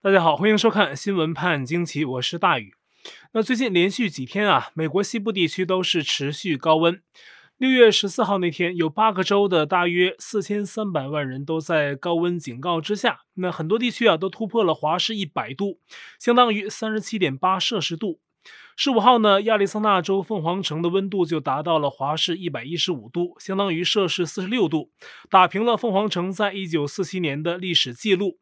大家好，欢迎收看《新闻判惊奇》，我是大宇。那最近连续几天啊，美国西部地区都是持续高温。六月十四号那天，有八个州的大约四千三百万人都在高温警告之下。那很多地区啊都突破了华氏一百度，相当于三十七点八摄氏度。十五号呢，亚利桑那州凤凰城的温度就达到了华氏一百一十五度，相当于摄氏四十六度，打平了凤凰城在一九四七年的历史记录。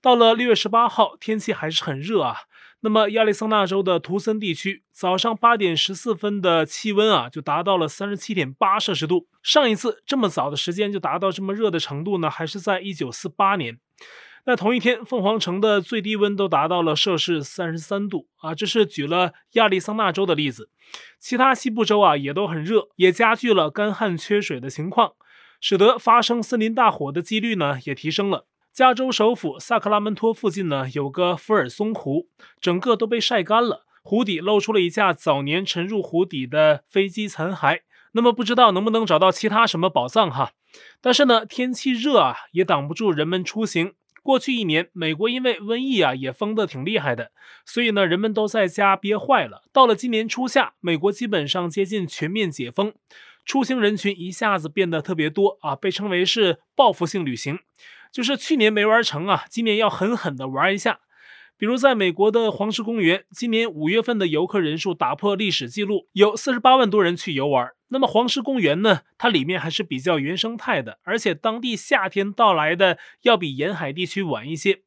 到了六月十八号，天气还是很热啊。那么亚利桑那州的图森地区早上八点十四分的气温啊，就达到了三十七点八摄氏度。上一次这么早的时间就达到这么热的程度呢，还是在一九四八年。那同一天，凤凰城的最低温都达到了摄氏三十三度啊。这是举了亚利桑那州的例子，其他西部州啊也都很热，也加剧了干旱缺水的情况，使得发生森林大火的几率呢也提升了。加州首府萨克拉门托附近呢，有个福尔松湖，整个都被晒干了，湖底露出了一架早年沉入湖底的飞机残骸。那么不知道能不能找到其他什么宝藏哈？但是呢，天气热啊，也挡不住人们出行。过去一年，美国因为瘟疫啊，也封得挺厉害的，所以呢，人们都在家憋坏了。到了今年初夏，美国基本上接近全面解封，出行人群一下子变得特别多啊，被称为是报复性旅行。就是去年没玩成啊，今年要狠狠的玩一下。比如在美国的黄石公园，今年五月份的游客人数打破历史记录，有四十八万多人去游玩。那么黄石公园呢，它里面还是比较原生态的，而且当地夏天到来的要比沿海地区晚一些。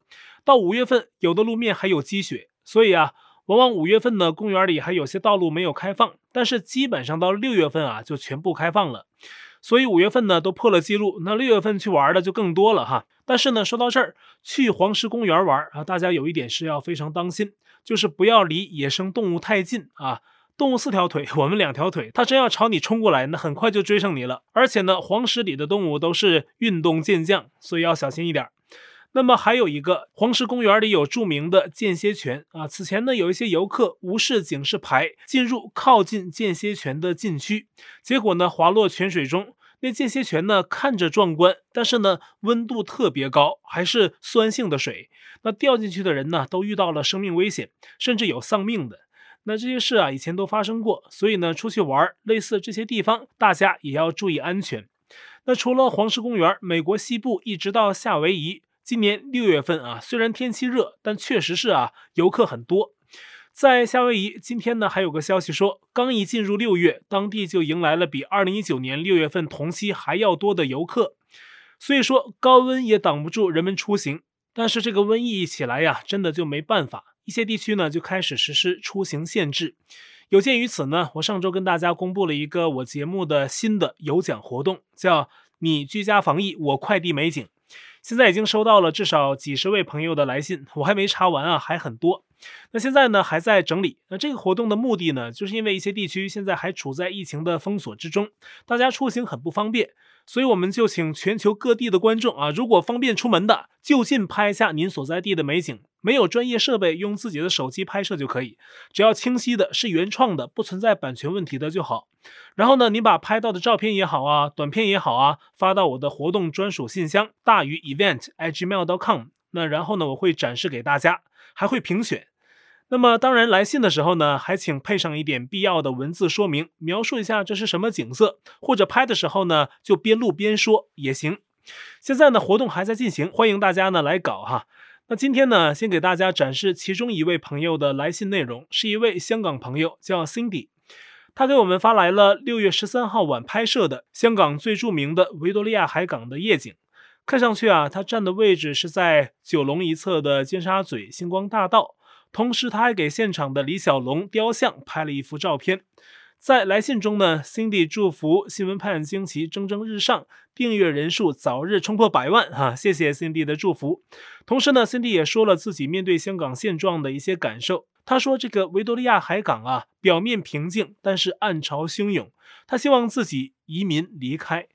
到五月份，有的路面还有积雪，所以啊，往往五月份呢，公园里还有些道路没有开放，但是基本上到六月份啊，就全部开放了。所以五月份呢都破了记录，那六月份去玩的就更多了哈。但是呢，说到这儿，去黄石公园玩啊，大家有一点是要非常当心，就是不要离野生动物太近啊。动物四条腿，我们两条腿，它真要朝你冲过来，那很快就追上你了。而且呢，黄石里的动物都是运动健将，所以要小心一点。那么还有一个，黄石公园里有著名的间歇泉啊。此前呢，有一些游客无视警示牌进入靠近间歇泉的禁区，结果呢滑落泉水中。那间歇泉呢看着壮观，但是呢温度特别高，还是酸性的水。那掉进去的人呢都遇到了生命危险，甚至有丧命的。那这些事啊以前都发生过，所以呢出去玩类似这些地方，大家也要注意安全。那除了黄石公园，美国西部一直到夏威夷。今年六月份啊，虽然天气热，但确实是啊，游客很多。在夏威夷，今天呢还有个消息说，刚一进入六月，当地就迎来了比二零一九年六月份同期还要多的游客。所以说，高温也挡不住人们出行。但是这个瘟疫一起来呀，真的就没办法。一些地区呢就开始实施出行限制。有鉴于此呢，我上周跟大家公布了一个我节目的新的有奖活动，叫“你居家防疫，我快递美景”。现在已经收到了至少几十位朋友的来信，我还没查完啊，还很多。那现在呢，还在整理。那这个活动的目的呢，就是因为一些地区现在还处在疫情的封锁之中，大家出行很不方便。所以我们就请全球各地的观众啊，如果方便出门的，就近拍一下您所在地的美景。没有专业设备，用自己的手机拍摄就可以，只要清晰的，是原创的，不存在版权问题的就好。然后呢，你把拍到的照片也好啊，短片也好啊，发到我的活动专属信箱大于 event@gmail.com。那然后呢，我会展示给大家，还会评选。那么当然，来信的时候呢，还请配上一点必要的文字说明，描述一下这是什么景色，或者拍的时候呢，就边录边说也行。现在呢，活动还在进行，欢迎大家呢来搞哈。那今天呢，先给大家展示其中一位朋友的来信内容，是一位香港朋友叫 Cindy，他给我们发来了六月十三号晚拍摄的香港最著名的维多利亚海港的夜景。看上去啊，他站的位置是在九龙一侧的尖沙咀星光大道。同时，他还给现场的李小龙雕像拍了一幅照片。在来信中呢，Cindy 祝福新闻判惊奇蒸蒸日上，订阅人数早日冲破百万。哈、啊，谢谢 Cindy 的祝福。同时呢，Cindy 也说了自己面对香港现状的一些感受。他说：“这个维多利亚海港啊，表面平静，但是暗潮汹涌。他希望自己移民离开。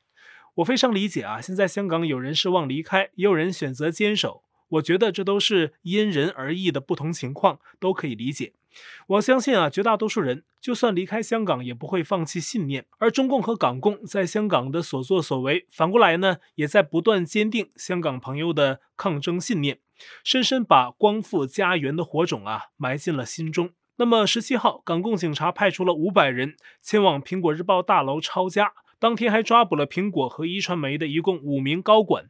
我非常理解啊，现在香港有人失望离开，也有人选择坚守。”我觉得这都是因人而异的不同情况，都可以理解。我相信啊，绝大多数人就算离开香港，也不会放弃信念。而中共和港共在香港的所作所为，反过来呢，也在不断坚定香港朋友的抗争信念，深深把光复家园的火种啊埋进了心中。那么十七号，港共警察派出了五百人前往苹果日报大楼抄家，当天还抓捕了苹果和壹传媒的一共五名高管。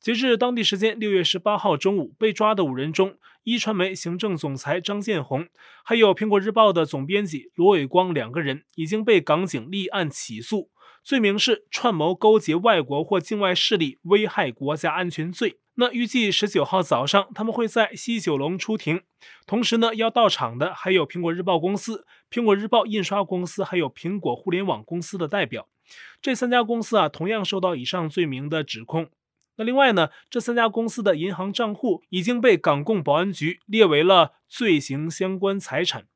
截至当地时间六月十八号中午，被抓的五人中，一传媒行政总裁张建宏，还有苹果日报的总编辑罗伟光两个人已经被港警立案起诉，罪名是串谋勾结外国或境外势力危害国家安全罪。那预计十九号早上他们会在西九龙出庭，同时呢，要到场的还有苹果日报公司、苹果日报印刷公司，还有苹果互联网公司的代表。这三家公司啊，同样受到以上罪名的指控。那另外呢，这三家公司的银行账户已经被港共保安局列为了罪行相关财产。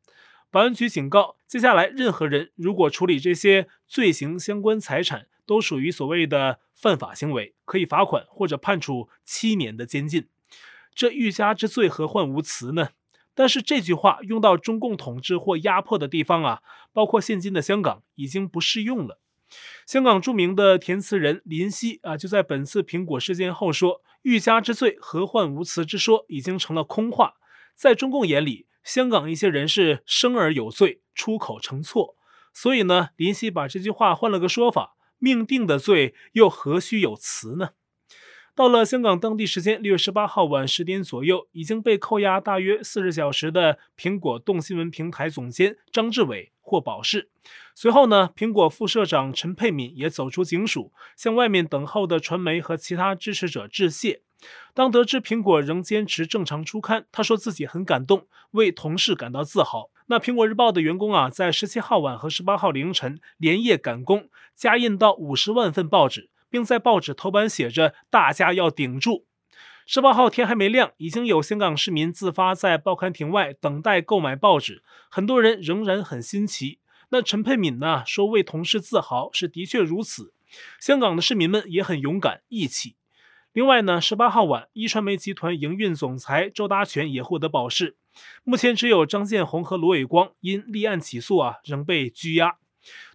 保安局警告，接下来任何人如果处理这些罪行相关财产，都属于所谓的犯法行为，可以罚款或者判处七年的监禁。这欲加之罪，何患无辞呢？但是这句话用到中共统治或压迫的地方啊，包括现今的香港，已经不适用了。香港著名的填词人林夕啊，就在本次苹果事件后说：“欲加之罪，何患无辞”之说已经成了空话。在中共眼里，香港一些人是生而有罪，出口成错。所以呢，林夕把这句话换了个说法：“命定的罪，又何须有辞呢？”到了香港当地时间六月十八号晚十点左右，已经被扣押大约四十小时的苹果动新闻平台总监张志伟获保释。随后呢，苹果副社长陈沛敏也走出警署，向外面等候的传媒和其他支持者致谢。当得知苹果仍坚持正常出刊，他说自己很感动，为同事感到自豪。那苹果日报的员工啊，在十七号晚和十八号凌晨连夜赶工，加印到五十万份报纸。并在报纸头版写着“大家要顶住”。十八号天还没亮，已经有香港市民自发在报刊亭外等待购买报纸，很多人仍然很新奇。那陈沛敏呢说为同事自豪，是的确如此。香港的市民们也很勇敢义气。另外呢，十八号晚，壹传媒集团营运总裁周达全也获得保释。目前只有张建宏和罗伟光因立案起诉啊，仍被拘押。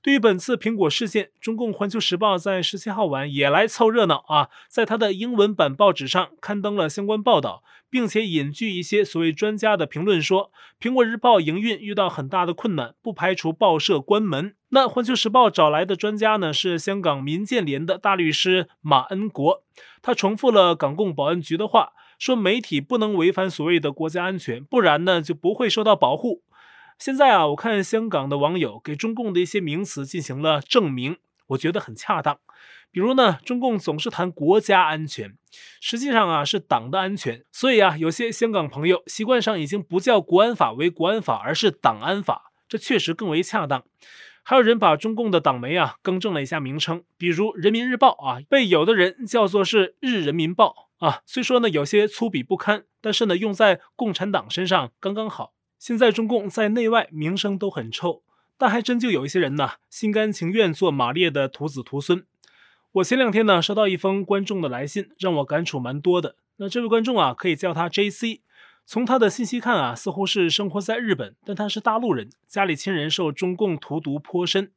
对于本次苹果事件，中共《环球时报》在十七号晚也来凑热闹啊，在他的英文版报纸上刊登了相关报道，并且引据一些所谓专家的评论说，苹果日报营运遇到很大的困难，不排除报社关门。那《环球时报》找来的专家呢，是香港民建联的大律师马恩国，他重复了港共保安局的话，说媒体不能违反所谓的国家安全，不然呢就不会受到保护。现在啊，我看香港的网友给中共的一些名词进行了证明，我觉得很恰当。比如呢，中共总是谈国家安全，实际上啊是党的安全。所以啊，有些香港朋友习惯上已经不叫国安法为国安法，而是党安法，这确实更为恰当。还有人把中共的党媒啊更正了一下名称，比如《人民日报》啊，被有的人叫做是《日人民报》啊。虽说呢有些粗鄙不堪，但是呢用在共产党身上刚刚好。现在中共在内外名声都很臭，但还真就有一些人呢，心甘情愿做马列的徒子徒孙。我前两天呢收到一封观众的来信，让我感触蛮多的。那这位观众啊，可以叫他 JC。从他的信息看啊，似乎是生活在日本，但他是大陆人，家里亲人受中共荼毒颇深。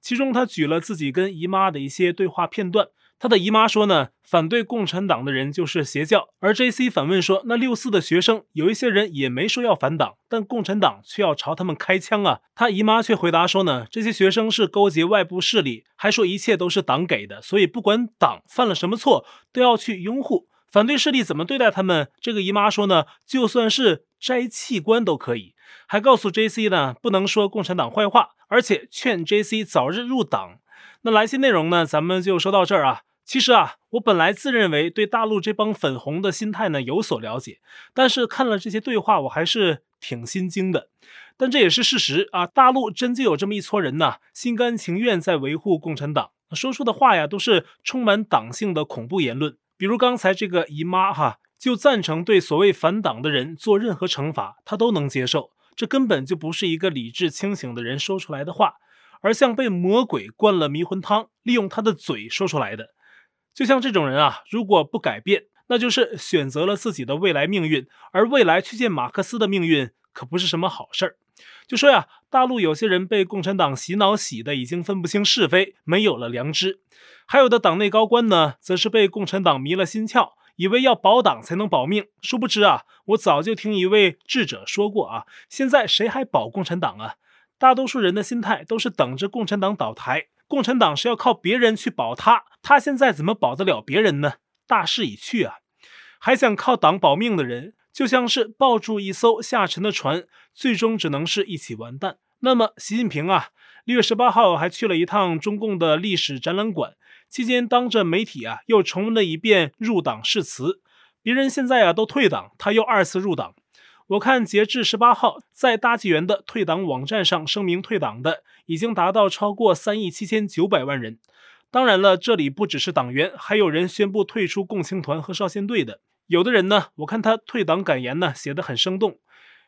其中他举了自己跟姨妈的一些对话片段。他的姨妈说呢，反对共产党的人就是邪教。而 JC 反问说，那六四的学生有一些人也没说要反党，但共产党却要朝他们开枪啊。他姨妈却回答说呢，这些学生是勾结外部势力，还说一切都是党给的，所以不管党犯了什么错，都要去拥护。反对势力怎么对待他们？这个姨妈说呢，就算是摘器官都可以。还告诉 JC 呢，不能说共产党坏话，而且劝 JC 早日入党。那来信内容呢，咱们就说到这儿啊。其实啊，我本来自认为对大陆这帮粉红的心态呢有所了解，但是看了这些对话，我还是挺心惊的。但这也是事实啊，大陆真就有这么一撮人呐，心甘情愿在维护共产党，说出的话呀都是充满党性的恐怖言论。比如刚才这个姨妈哈，就赞成对所谓反党的人做任何惩罚，她都能接受。这根本就不是一个理智清醒的人说出来的话，而像被魔鬼灌了迷魂汤，利用他的嘴说出来的。就像这种人啊，如果不改变，那就是选择了自己的未来命运，而未来去见马克思的命运可不是什么好事儿。就说呀，大陆有些人被共产党洗脑洗的已经分不清是非，没有了良知；还有的党内高官呢，则是被共产党迷了心窍，以为要保党才能保命。殊不知啊，我早就听一位智者说过啊，现在谁还保共产党啊？大多数人的心态都是等着共产党倒台，共产党是要靠别人去保他，他现在怎么保得了别人呢？大势已去啊！还想靠党保命的人，就像是抱住一艘下沉的船，最终只能是一起完蛋。那么，习近平啊，六月十八号还去了一趟中共的历史展览馆，期间当着媒体啊，又重温了一遍入党誓词。别人现在啊都退党，他又二次入党。我看截至十八号，在大纪元的退党网站上声明退党的，已经达到超过三亿七千九百万人。当然了，这里不只是党员，还有人宣布退出共青团和少先队的。有的人呢，我看他退党感言呢，写得很生动。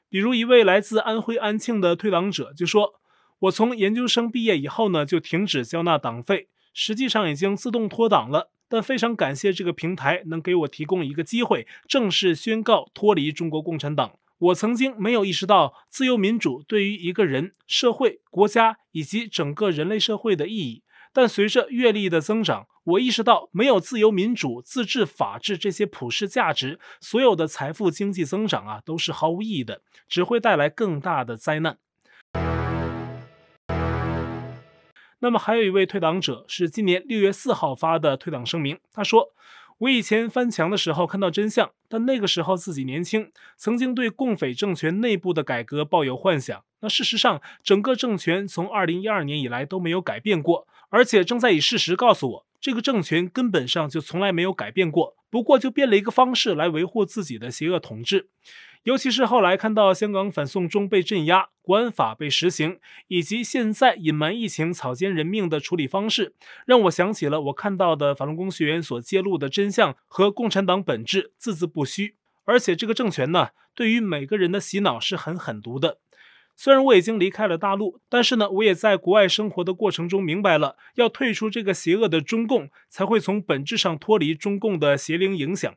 比如一位来自安徽安庆的退党者就说：“我从研究生毕业以后呢，就停止交纳党费，实际上已经自动脱党了。但非常感谢这个平台能给我提供一个机会，正式宣告脱离中国共产党。”我曾经没有意识到自由民主对于一个人、社会、国家以及整个人类社会的意义，但随着阅历的增长，我意识到没有自由民主、自治、法治这些普世价值，所有的财富经济增长啊都是毫无意义的，只会带来更大的灾难。那么还有一位退党者是今年六月四号发的退党声明，他说。我以前翻墙的时候看到真相，但那个时候自己年轻，曾经对共匪政权内部的改革抱有幻想。那事实上，整个政权从二零一二年以来都没有改变过，而且正在以事实告诉我，这个政权根本上就从来没有改变过，不过就变了一个方式来维护自己的邪恶统治。尤其是后来看到香港反送中被镇压，国安法被实行，以及现在隐瞒疫情、草菅人命的处理方式，让我想起了我看到的法轮功学员所揭露的真相和共产党本质，字字不虚。而且这个政权呢，对于每个人的洗脑是很狠毒的。虽然我已经离开了大陆，但是呢，我也在国外生活的过程中明白了，要退出这个邪恶的中共，才会从本质上脱离中共的邪灵影响。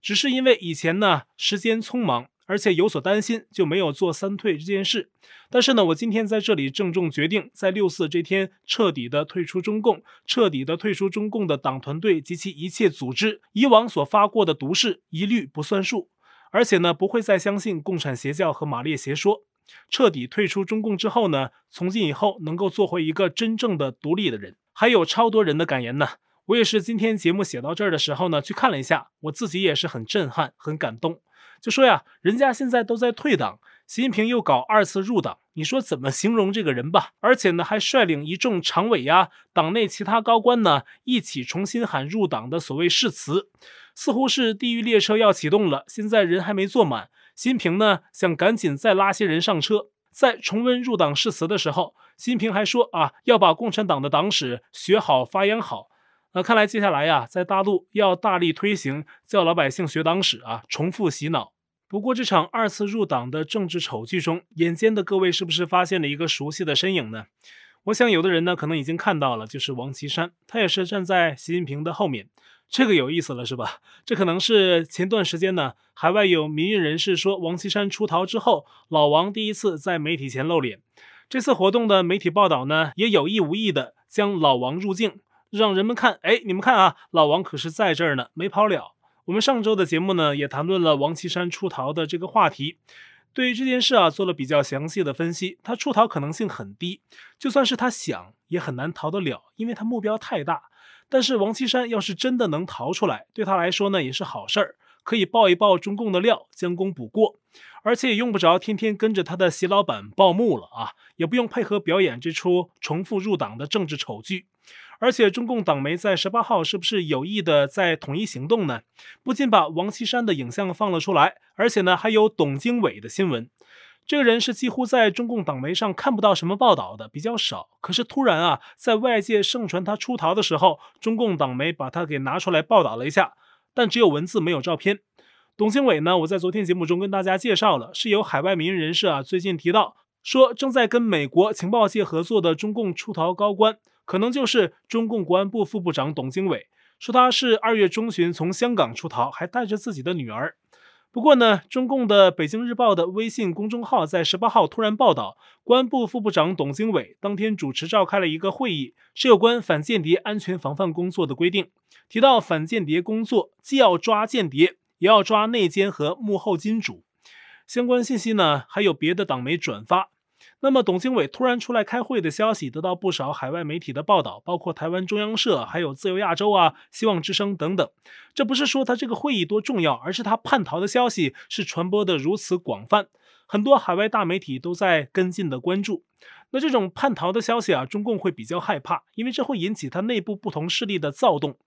只是因为以前呢，时间匆忙。而且有所担心，就没有做三退这件事。但是呢，我今天在这里郑重决定，在六四这天彻底的退出中共，彻底的退出中共的党团队及其一切组织。以往所发过的毒誓一律不算数。而且呢，不会再相信共产邪教和马列邪说。彻底退出中共之后呢，从今以后能够做回一个真正的独立的人。还有超多人的感言呢。我也是今天节目写到这儿的时候呢，去看了一下，我自己也是很震撼，很感动。就说呀，人家现在都在退党，习近平又搞二次入党，你说怎么形容这个人吧？而且呢，还率领一众常委呀、党内其他高官呢，一起重新喊入党的所谓誓词，似乎是地狱列车要启动了，现在人还没坐满，习近平呢想赶紧再拉些人上车。在重温入党誓词的时候，习近平还说啊，要把共产党的党史学好发扬好。那看来接下来呀，在大陆要大力推行叫老百姓学党史啊，重复洗脑。不过这场二次入党的政治丑剧中，眼尖的各位是不是发现了一个熟悉的身影呢？我想有的人呢可能已经看到了，就是王岐山，他也是站在习近平的后面，这个有意思了是吧？这可能是前段时间呢，海外有民运人士说王岐山出逃之后，老王第一次在媒体前露脸。这次活动的媒体报道呢，也有意无意的将老王入境，让人们看，哎，你们看啊，老王可是在这儿呢，没跑了。我们上周的节目呢，也谈论了王岐山出逃的这个话题，对于这件事啊，做了比较详细的分析。他出逃可能性很低，就算是他想，也很难逃得了，因为他目标太大。但是王岐山要是真的能逃出来，对他来说呢，也是好事儿，可以爆一爆中共的料，将功补过，而且也用不着天天跟着他的习老板报幕了啊，也不用配合表演这出重复入党的政治丑剧。而且中共党媒在十八号是不是有意的在统一行动呢？不仅把王岐山的影像放了出来，而且呢还有董经纬的新闻。这个人是几乎在中共党媒上看不到什么报道的，比较少。可是突然啊，在外界盛传他出逃的时候，中共党媒把他给拿出来报道了一下，但只有文字没有照片。董经纬呢，我在昨天节目中跟大家介绍了，是由海外民运人士啊最近提到说正在跟美国情报界合作的中共出逃高官。可能就是中共国安部副部长董经纬，说他是二月中旬从香港出逃，还带着自己的女儿。不过呢，中共的《北京日报》的微信公众号在十八号突然报道，公安部副部长董经纬当天主持召开了一个会议，是有关反间谍安全防范工作的规定。提到反间谍工作，既要抓间谍，也要抓内奸和幕后金主。相关信息呢，还有别的党媒转发。那么，董经纬突然出来开会的消息，得到不少海外媒体的报道，包括台湾中央社、还有自由亚洲啊、希望之声等等。这不是说他这个会议多重要，而是他叛逃的消息是传播的如此广泛，很多海外大媒体都在跟进的关注。那这种叛逃的消息啊，中共会比较害怕，因为这会引起他内部不同势力的躁动。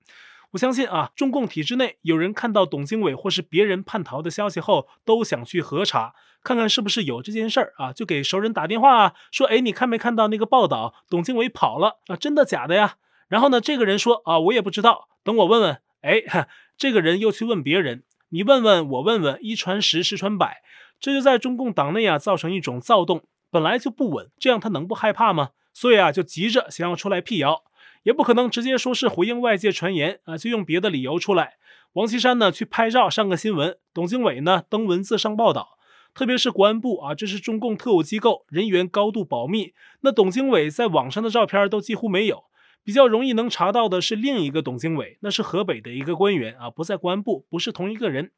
我相信啊，中共体制内有人看到董经纬或是别人叛逃的消息后，都想去核查，看看是不是有这件事儿啊，就给熟人打电话啊，说，哎，你看没看到那个报道，董经纬跑了啊，真的假的呀？然后呢，这个人说啊，我也不知道，等我问问。哎，这个人又去问别人，你问问我问问，一传十，十传百，这就在中共党内啊造成一种躁动，本来就不稳，这样他能不害怕吗？所以啊，就急着想要出来辟谣。也不可能直接说是回应外界传言啊，就用别的理由出来。王岐山呢去拍照上个新闻，董经纬呢登文字上报道。特别是国安部啊，这是中共特务机构，人员高度保密。那董经纬在网上的照片都几乎没有。比较容易能查到的是另一个董经纬，那是河北的一个官员啊，不在国安部，不是同一个人。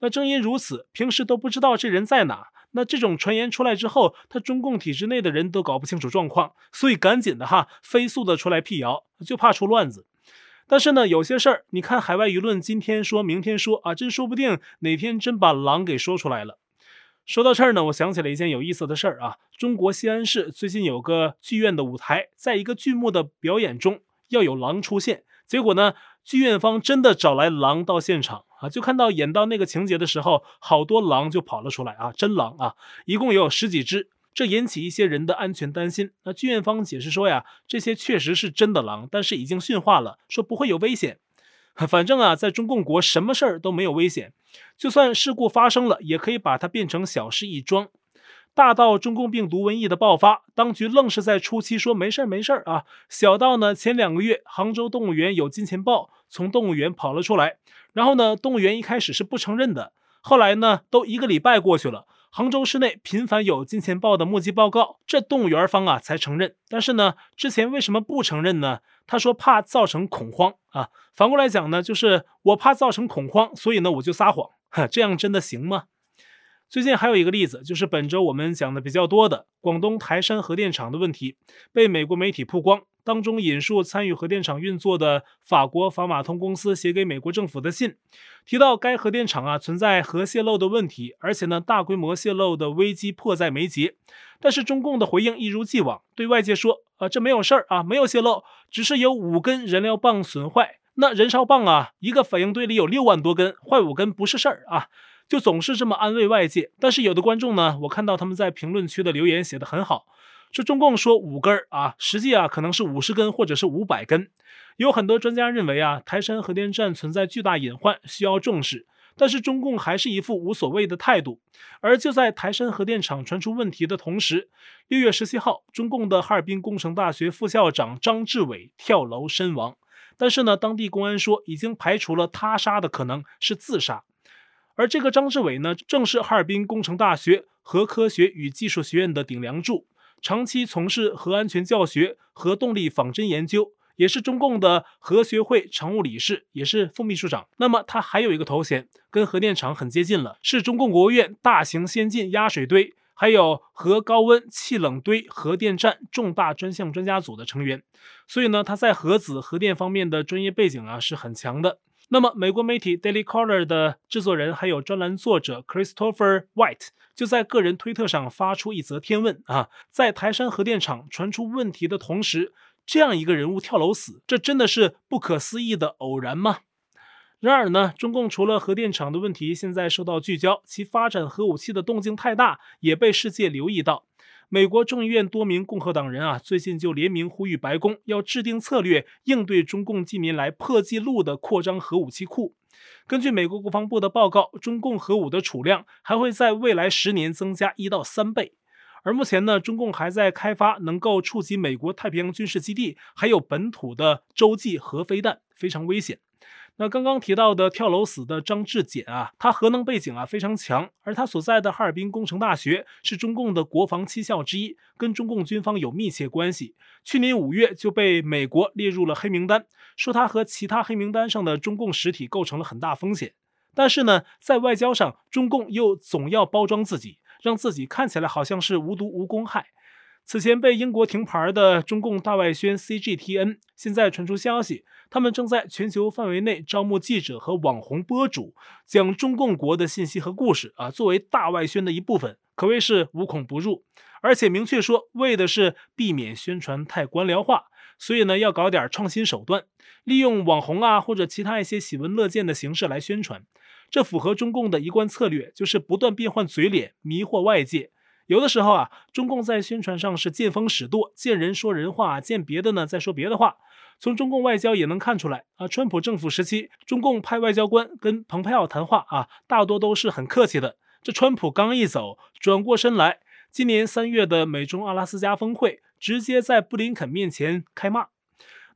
那正因如此，平时都不知道这人在哪。那这种传言出来之后，他中共体制内的人都搞不清楚状况，所以赶紧的哈，飞速的出来辟谣，就怕出乱子。但是呢，有些事儿，你看海外舆论今天说，明天说啊，真说不定哪天真把狼给说出来了。说到这儿呢，我想起了一件有意思的事儿啊。中国西安市最近有个剧院的舞台，在一个剧目的表演中要有狼出现，结果呢，剧院方真的找来狼到现场啊，就看到演到那个情节的时候，好多狼就跑了出来啊，真狼啊，一共有十几只，这引起一些人的安全担心。那剧院方解释说呀，这些确实是真的狼，但是已经驯化了，说不会有危险。反正啊，在中共国什么事儿都没有危险，就算事故发生了，也可以把它变成小事一桩。大到中共病毒瘟疫的爆发，当局愣是在初期说没事儿没事儿啊；小到呢，前两个月杭州动物园有金钱豹从动物园跑了出来，然后呢，动物园一开始是不承认的，后来呢，都一个礼拜过去了。杭州市内频繁有金钱豹的目击报告，这动物园方啊才承认。但是呢，之前为什么不承认呢？他说怕造成恐慌啊。反过来讲呢，就是我怕造成恐慌，所以呢我就撒谎。哈，这样真的行吗？最近还有一个例子，就是本周我们讲的比较多的广东台山核电厂的问题，被美国媒体曝光。当中引述参与核电厂运作的法国法马通公司写给美国政府的信，提到该核电厂啊存在核泄漏的问题，而且呢大规模泄漏的危机迫在眉睫。但是中共的回应一如既往，对外界说啊这没有事儿啊没有泄漏，只是有五根燃料棒损坏。那燃烧棒啊一个反应堆里有六万多根，坏五根不是事儿啊，就总是这么安慰外界。但是有的观众呢，我看到他们在评论区的留言写得很好。说中共说五根儿啊，实际啊可能是五十根或者是五百根。有很多专家认为啊，台山核电站存在巨大隐患，需要重视。但是中共还是一副无所谓的态度。而就在台山核电厂传出问题的同时，六月十七号，中共的哈尔滨工程大学副校长张志伟跳楼身亡。但是呢，当地公安说已经排除了他杀的可能，是自杀。而这个张志伟呢，正是哈尔滨工程大学核科学与技术学院的顶梁柱。长期从事核安全教学、核动力仿真研究，也是中共的核学会常务理事，也是副秘书长。那么他还有一个头衔，跟核电厂很接近了，是中共国务院大型先进压水堆，还有核高温气冷堆核电站重大专项专家组的成员。所以呢，他在核子核电方面的专业背景啊是很强的。那么，美国媒体 Daily Caller 的制作人还有专栏作者 Christopher White 就在个人推特上发出一则天问啊，在台山核电厂传出问题的同时，这样一个人物跳楼死，这真的是不可思议的偶然吗？然而呢，中共除了核电厂的问题现在受到聚焦，其发展核武器的动静太大，也被世界留意到。美国众议院多名共和党人啊，最近就联名呼吁白宫要制定策略，应对中共近年来破纪录的扩张核武器库。根据美国国防部的报告，中共核武的储量还会在未来十年增加一到三倍。而目前呢，中共还在开发能够触及美国太平洋军事基地还有本土的洲际核飞弹，非常危险。那刚刚提到的跳楼死的张志俭啊，他核能背景啊非常强，而他所在的哈尔滨工程大学是中共的国防七校之一，跟中共军方有密切关系。去年五月就被美国列入了黑名单，说他和其他黑名单上的中共实体构成了很大风险。但是呢，在外交上，中共又总要包装自己，让自己看起来好像是无毒无公害。此前被英国停牌的中共大外宣 CGTN，现在传出消息，他们正在全球范围内招募记者和网红博主，将中共国的信息和故事啊，作为大外宣的一部分，可谓是无孔不入。而且明确说，为的是避免宣传太官僚化，所以呢，要搞点创新手段，利用网红啊或者其他一些喜闻乐见的形式来宣传。这符合中共的一贯策略，就是不断变换嘴脸，迷惑外界。有的时候啊，中共在宣传上是见风使舵，见人说人话，见别的呢再说别的话。从中共外交也能看出来啊，川普政府时期，中共派外交官跟蓬佩奥谈话啊，大多都是很客气的。这川普刚一走，转过身来，今年三月的美中阿拉斯加峰会，直接在布林肯面前开骂。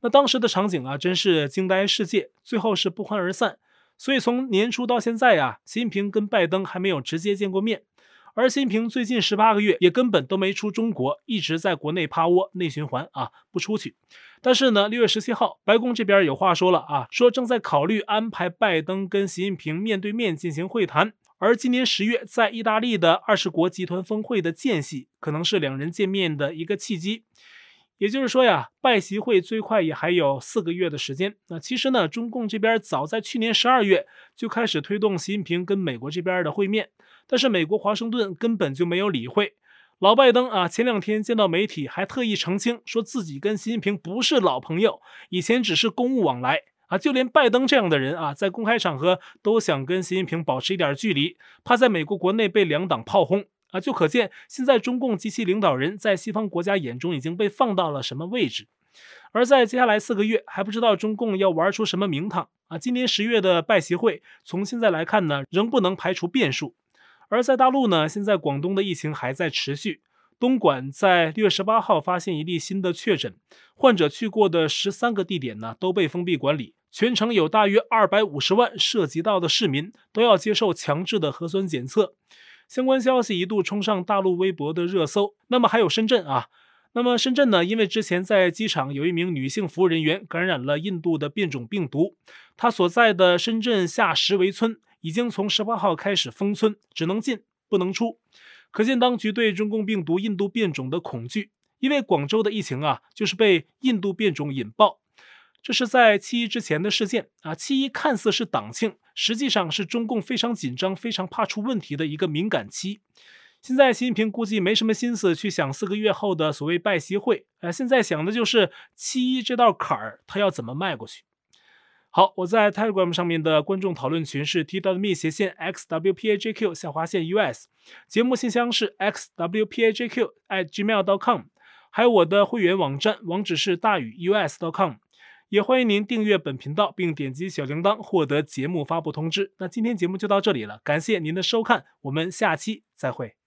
那当时的场景啊，真是惊呆世界，最后是不欢而散。所以从年初到现在啊，习近平跟拜登还没有直接见过面。而习近平最近十八个月也根本都没出中国，一直在国内趴窝内循环啊，不出去。但是呢，六月十七号，白宫这边有话说了啊，说正在考虑安排拜登跟习近平面对面进行会谈。而今年十月在意大利的二十国集团峰会的间隙，可能是两人见面的一个契机。也就是说呀，拜习会最快也还有四个月的时间。那其实呢，中共这边早在去年十二月就开始推动习近平跟美国这边的会面，但是美国华盛顿根本就没有理会。老拜登啊，前两天见到媒体还特意澄清，说自己跟习近平不是老朋友，以前只是公务往来啊。就连拜登这样的人啊，在公开场合都想跟习近平保持一点距离，怕在美国国内被两党炮轰。啊，就可见现在中共及其领导人在西方国家眼中已经被放到了什么位置，而在接下来四个月还不知道中共要玩出什么名堂啊！今年十月的拜习会，从现在来看呢，仍不能排除变数。而在大陆呢，现在广东的疫情还在持续，东莞在六月十八号发现一例新的确诊，患者去过的十三个地点呢都被封闭管理，全城有大约二百五十万涉及到的市民都要接受强制的核酸检测。相关消息一度冲上大陆微博的热搜。那么还有深圳啊，那么深圳呢？因为之前在机场有一名女性服务人员感染了印度的变种病毒，她所在的深圳下石围村已经从十八号开始封村，只能进不能出。可见当局对中共病毒印度变种的恐惧。因为广州的疫情啊，就是被印度变种引爆。这是在七一之前的事件啊，七一看似是党庆，实际上是中共非常紧张、非常怕出问题的一个敏感期。现在习近平估计没什么心思去想四个月后的所谓拜习会，呃，现在想的就是七一这道坎儿，他要怎么迈过去。好，我在 Telegram 上面的观众讨论群是 t w m 斜线 xwpajq 下划线 us，节目信箱是 xwpajq at gmail dot com，还有我的会员网站网址是大宇 u s dot com，。也欢迎您订阅本频道，并点击小铃铛获得节目发布通知。那今天节目就到这里了，感谢您的收看，我们下期再会。